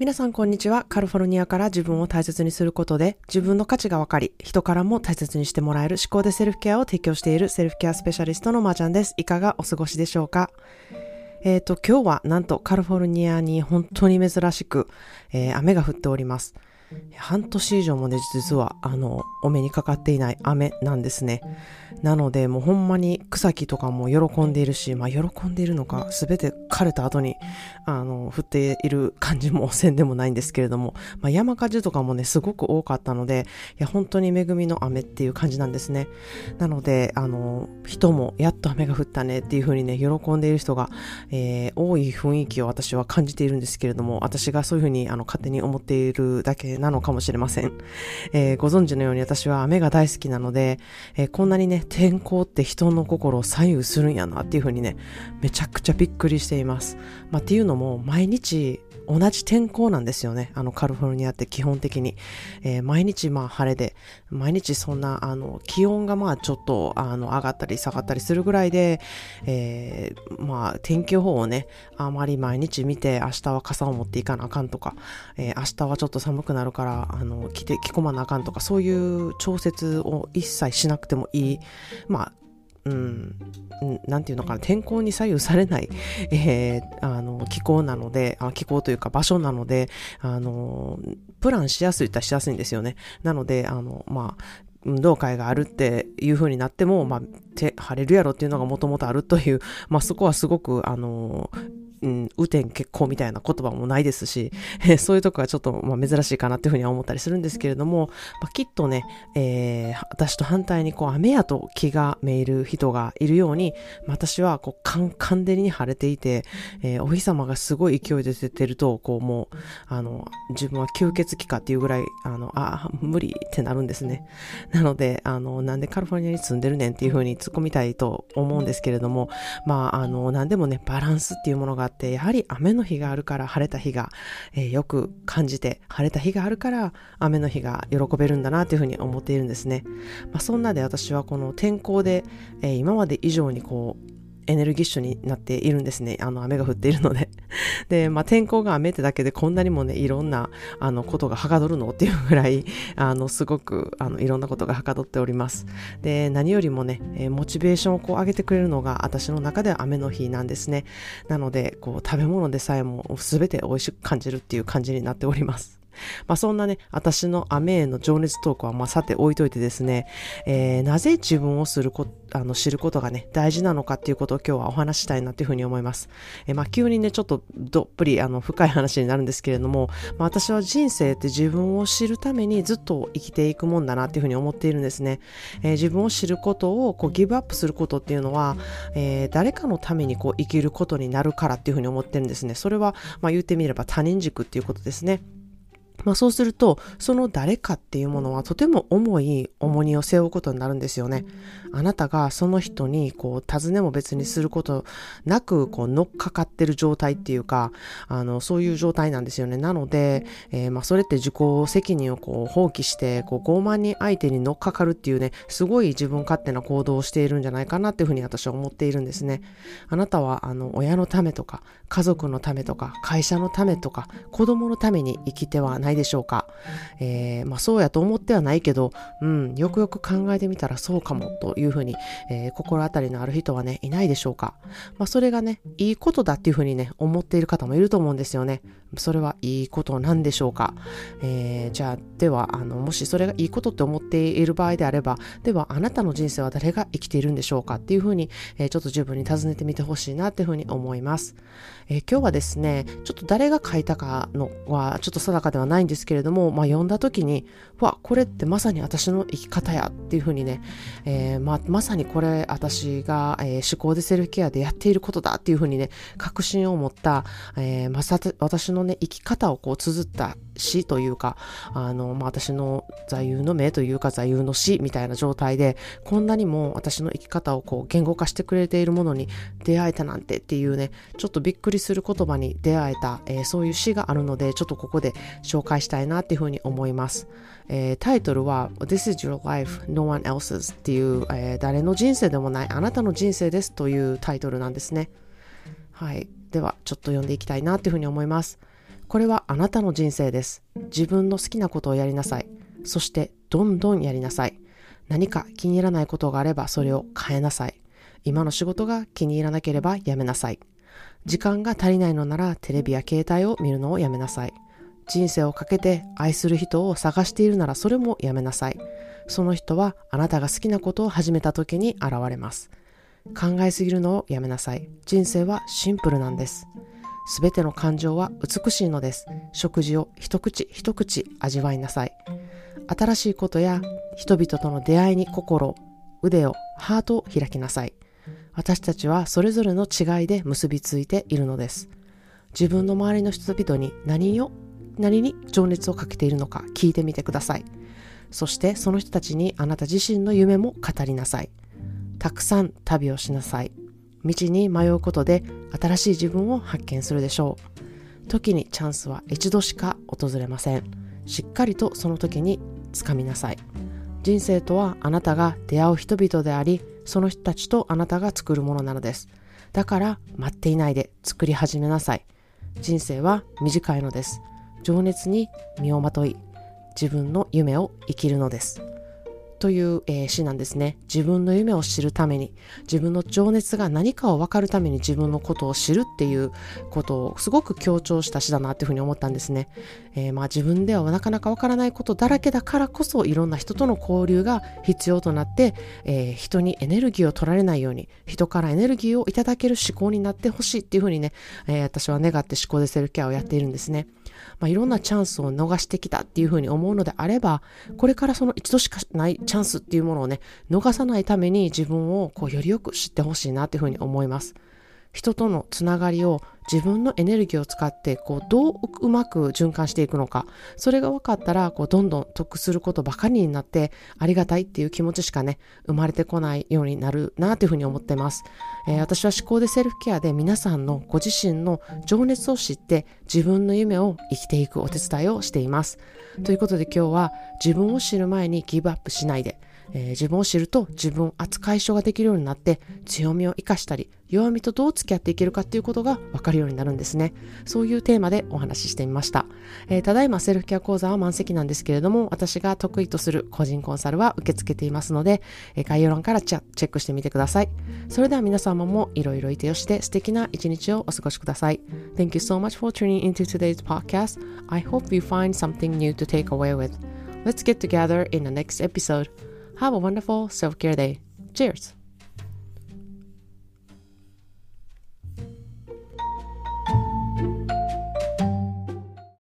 皆さんこんにちは。カルフォルニアから自分を大切にすることで自分の価値が分かり、人からも大切にしてもらえる思考でセルフケアを提供しているセルフケアスペシャリストのまーちゃんです。いかがお過ごしでしょうか？えっ、ー、と、今日はなんとカルフォルニアに本当に珍しく、えー、雨が降っております。半年以上もね、実は、あの、お目にかかっていない雨なんですね。なので、もうほんまに草木とかも喜んでいるし、まあ喜んでいるのか、すべて枯れた後に、あの、降っている感じもせんでもないんですけれども、まあ山火事とかもね、すごく多かったので、いや、本当に恵みの雨っていう感じなんですね。なので、あの、人もやっと雨が降ったねっていう風にね、喜んでいる人が、えー、多い雰囲気を私は感じているんですけれども、私がそういう風にあの勝手に思っているだけなのかもしれません。えー、ご存知のように私は雨が大好きなので、えー、こんなにね、天候って人の心を左右するんやなっていうふうにね、めちゃくちゃびっくりしています。まあ、っていうのも、毎日同じ天候なんですよね。あの、カリフォルニアって基本的に。えー、毎日まあ晴れで、毎日そんな、あの、気温がまあちょっと、あの、上がったり下がったりするぐらいで、えー、まあ天気予報をね、あまり毎日見て、明日は傘を持っていかなあかんとか、えー、明日はちょっと寒くなるから、あの、着て、着込まなあかんとか、そういう調節を一切しなくてもいい、まあ、うん、なんていうのかな、天候に左右されない、えー、あの、気候なのであ、気候というか場所なので、あの、プランしやすいったらしやすいんですよね。なので、あの、まあ、運動会があるっていう風になっても、まあ、晴れるやろっていうのがもともとあるという、まあ、そこはすごく、あの、ん、雨天結構みたいな言葉もないですし、えー、そういうとこがちょっと、まあ、珍しいかなっていうふうには思ったりするんですけれども、まあ、きっとね、えー、私と反対にこう雨やと気がめいる人がいるように、私はこうカンカン照りに晴れていて、えー、お日様がすごい勢いで出てると、こうもう、あの、自分は吸血鬼かっていうぐらい、あの、あ、無理ってなるんですね。なので、あの、なんでカリフォルニアに住んでるねんっていうふうに突っ込みたいと思うんですけれども、まあ、あの、なんでもね、バランスっていうものがあっって、やはり雨の日があるから晴れた日が、えー、よく感じて、晴れた日があるから雨の日が喜べるんだなというふうに思っているんですね。まあ、そんなで私はこの天候で、えー、今まで以上にこう、エネルギッシュになっているんですね。あの、雨が降っているので。で、まあ、天候が雨ってだけでこんなにもね、いろんな、あの、ことがはかどるのっていうぐらい、あの、すごく、あの、いろんなことがはかどっております。で、何よりもね、えモチベーションをこう上げてくれるのが、私の中では雨の日なんですね。なので、こう、食べ物でさえも全て美味しく感じるっていう感じになっております。まあそんなね、私の雨への情熱トークはまあさて置いといてですね、えー、なぜ自分をするこあの知ることがね、大事なのかっていうことを今日はお話したいなというふうに思います。えー、まあ急にね、ちょっとどっぷりあの深い話になるんですけれども、まあ、私は人生って自分を知るためにずっと生きていくもんだなっていうふうに思っているんですね。えー、自分を知ることをこうギブアップすることっていうのは、えー、誰かのためにこう生きることになるからっていうふうに思ってるんですね。それは、まあ言ってみれば他人軸っていうことですね。まあそうすると、その誰かっていうものはとても重い重荷を背負うことになるんですよね。あなたがその人にこう尋ねも別にすることなくこう乗っかかってる状態っていうか、あの、そういう状態なんですよね。なので、えー、まあそれって自己責任をこう放棄して、こう傲慢に相手に乗っかかるっていうね、すごい自分勝手な行動をしているんじゃないかなっていうふうに私は思っているんですね。あなたはあの、親のためとか、家族のためとか、会社のためとか、子供のために生きてはないでしょうか。えー、まあそうやと思ってはないけど、うん、よくよく考えてみたらそうかもというふうに、えー、心当たりのある人はね、いないでしょうか。まあそれがね、いいことだっていうふうにね、思っている方もいると思うんですよね。それはいいことなんでしょうか。えー、じゃあ、では、あの、もしそれがいいことって思っている場合であれば、では、あなたの人生は誰が生きているんでしょうかっていうふうに、えー、ちょっと自分に尋ねてみてほしいなっていうふうに思います。えー、今日はですね、ちょっと誰が書いたかのは、ちょっと定かではないないんですけれども、まあ、読んだ時に、わ、これってまさに私の生き方やっていうふうにね、えー、まあ、まさにこれ私が、えー、思考でセルフケアでやっていることだっていうふうにね、確信を持った、えー、まさ、私のね、生き方をこう綴った詩というか、あの、まあ、私の座右の銘というか座右の詩みたいな状態で、こんなにも私の生き方をこう言語化してくれているものに出会えたなんてっていうね、ちょっとびっくりする言葉に出会えた、えー、そういう詩があるので、ちょっとここで紹介したいなっていうふうに思います。えー、タイトルは This is your life, no one else's っていう、えー、誰の人生でもないあなたの人生ですというタイトルなんですね。はい。では、ちょっと読んでいきたいなというふうに思います。これはあなたの人生です。自分の好きなことをやりなさい。そしてどんどんやりなさい。何か気に入らないことがあればそれを変えなさい。今の仕事が気に入らなければやめなさい。時間が足りないのならテレビや携帯を見るのをやめなさい。人生をかけて愛する人を探しているならそれもやめなさい。その人はあなたが好きなことを始めた時に現れます。考えすぎるのをやめなさい。人生はシンプルなんです。すべての感情は美しいのです。食事を一口一口味わいなさい。新しいことや人々との出会いに心、腕を、ハートを開きなさい。私たちはそれぞれの違いで結びついているのです。自分の周りの人々に何を、何に情熱をかけているのか聞いてみてください。そしてその人たちにあなた自身の夢も語りなさい。たくさん旅をしなさい。道に迷うことで新しい自分を発見するでしょう。時にチャンスは一度しか訪れません。しっかりとその時につかみなさい。人生とはあなたが出会う人々であり、その人たちとあなたが作るものなのです。だから待っていないで作り始めなさい。人生は短いのです。情熱に身をまとい、自分の夢を生きるのです。という、えー、詩なんですね。自分の夢を知るために、自分の情熱が何かを分かるために自分のことを知るっていうことをすごく強調した詩だなっていうふうに思ったんですね。えー、まあ自分ではなかなか分からないことだらけだからこそいろんな人との交流が必要となって、えー、人にエネルギーを取られないように、人からエネルギーをいただける思考になってほしいっていうふうにね、え私は願って思考でセルフケアをやっているんですね。まあ、いろんなチャンスを逃してきたっていうふうに思うのであれば、これからその一度しかないチャンスっていうものをね、逃さないために自分をこうよりよく知ってほしいなっていうふうに思います。人とのつながりを自分のエネルギーを使ってこうどううまく循環していくのか。それが分かったらこうどんどん得することばかりになってありがたいっていう気持ちしかね生まれてこないようになるなというふうに思ってます、えー、私は思考でセルフケアで皆さんのご自身の情熱を知って自分の夢を生きていくお手伝いをしています。ということで今日は自分を知る前にギブアップしないでえー、自分を知ると自分を扱い書ができるようになって強みを生かしたり弱みとどう付き合っていけるかっていうことが分かるようになるんですね。そういうテーマでお話ししてみました、えー、ただいまセルフケア講座は満席なんですけれども私が得意とする個人コンサルは受け付けていますので、えー、概要欄からチェックしてみてください。それでは皆様もいろいろいてよして素敵な一日をお過ごしください。Thank you so much for tuning into today's podcast. I hope you find something new to take away with. Let's get together in the next episode. Have a wonderful self care day. Cheers!